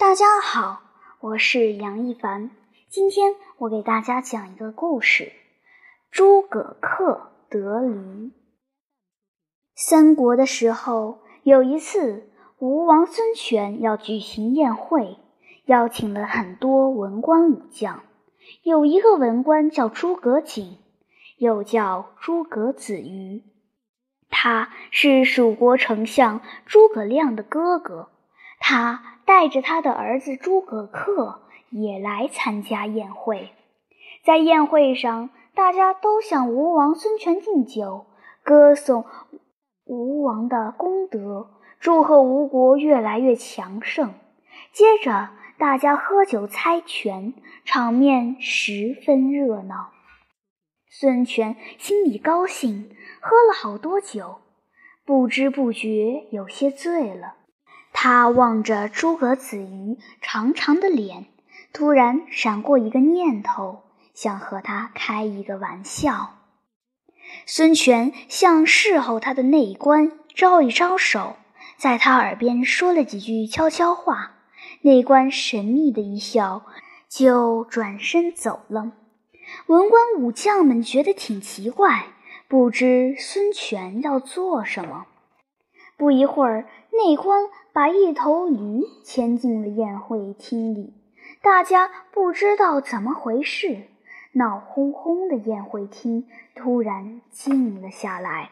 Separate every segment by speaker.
Speaker 1: 大家好，我是杨一凡。今天我给大家讲一个故事：诸葛恪得驴。三国的时候，有一次，吴王孙权要举行宴会，邀请了很多文官武将。有一个文官叫诸葛瑾，又叫诸葛子瑜，他是蜀国丞相诸葛亮的哥哥。他带着他的儿子诸葛恪也来参加宴会，在宴会上，大家都向吴王孙权敬酒，歌颂吴王的功德，祝贺吴国越来越强盛。接着，大家喝酒猜拳，场面十分热闹。孙权心里高兴，喝了好多酒，不知不觉有些醉了。他望着诸葛子瑜长长的脸，突然闪过一个念头，想和他开一个玩笑。孙权向侍候他的内官招一招手，在他耳边说了几句悄悄话。内官神秘的一笑，就转身走了。文官武将们觉得挺奇怪，不知孙权要做什么。不一会儿，内官把一头驴牵进了宴会厅里，大家不知道怎么回事，闹哄哄的宴会厅突然静了下来。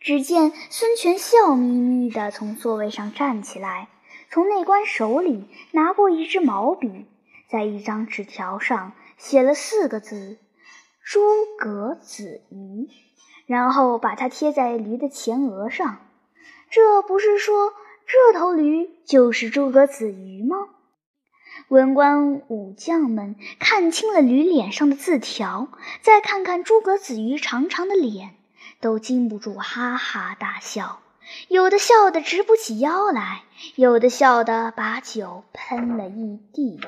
Speaker 1: 只见孙权笑眯眯地从座位上站起来，从内官手里拿过一支毛笔，在一张纸条上写了四个字：“诸葛子瑜”，然后把它贴在驴的前额上。这不是说这头驴就是诸葛子瑜吗？文官武将们看清了驴脸上的字条，再看看诸葛子瑜长长的脸，都禁不住哈哈大笑。有的笑得直不起腰来，有的笑得把酒喷了一地。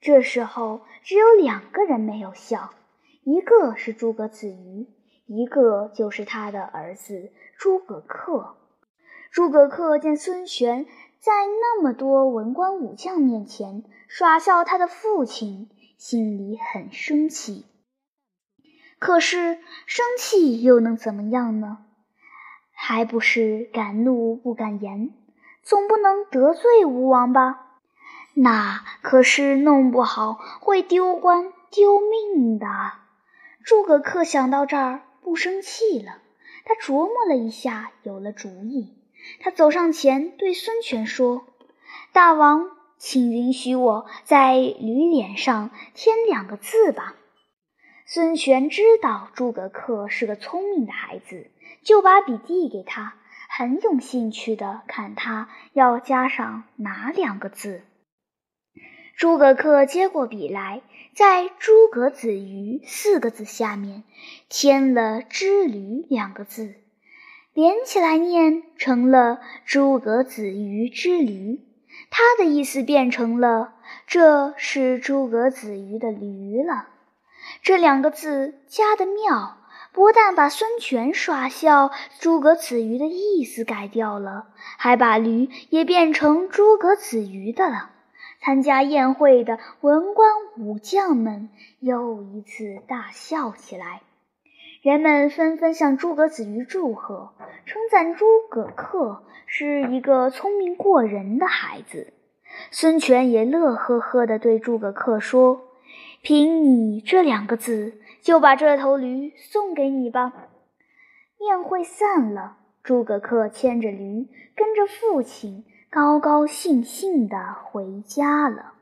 Speaker 1: 这时候，只有两个人没有笑，一个是诸葛子瑜。一个就是他的儿子诸葛恪。诸葛恪见孙权在那么多文官武将面前耍笑他的父亲，心里很生气。可是生气又能怎么样呢？还不是敢怒不敢言，总不能得罪吴王吧？那可是弄不好会丢官丢命的。诸葛恪想到这儿。不生气了，他琢磨了一下，有了主意。他走上前对孙权说：“大王，请允许我在驴脸上添两个字吧。”孙权知道诸葛恪是个聪明的孩子，就把笔递给他，很有兴趣地看他要加上哪两个字。诸葛恪接过笔来，在“诸葛子瑜”四个字下面添了“之驴”两个字，连起来念成了“诸葛子瑜之驴”。他的意思变成了：“这是诸葛子瑜的驴了。”这两个字加的妙，不但把孙权耍笑诸葛子瑜的意思改掉了，还把驴也变成诸葛子瑜的了。参加宴会的文官武将们又一次大笑起来，人们纷纷向诸葛子瑜祝贺，称赞诸葛恪是一个聪明过人的孩子。孙权也乐呵呵地对诸葛恪说：“凭你这两个字，就把这头驴送给你吧。”宴会散了，诸葛恪牵着驴，跟着父亲。高高兴兴地回家了。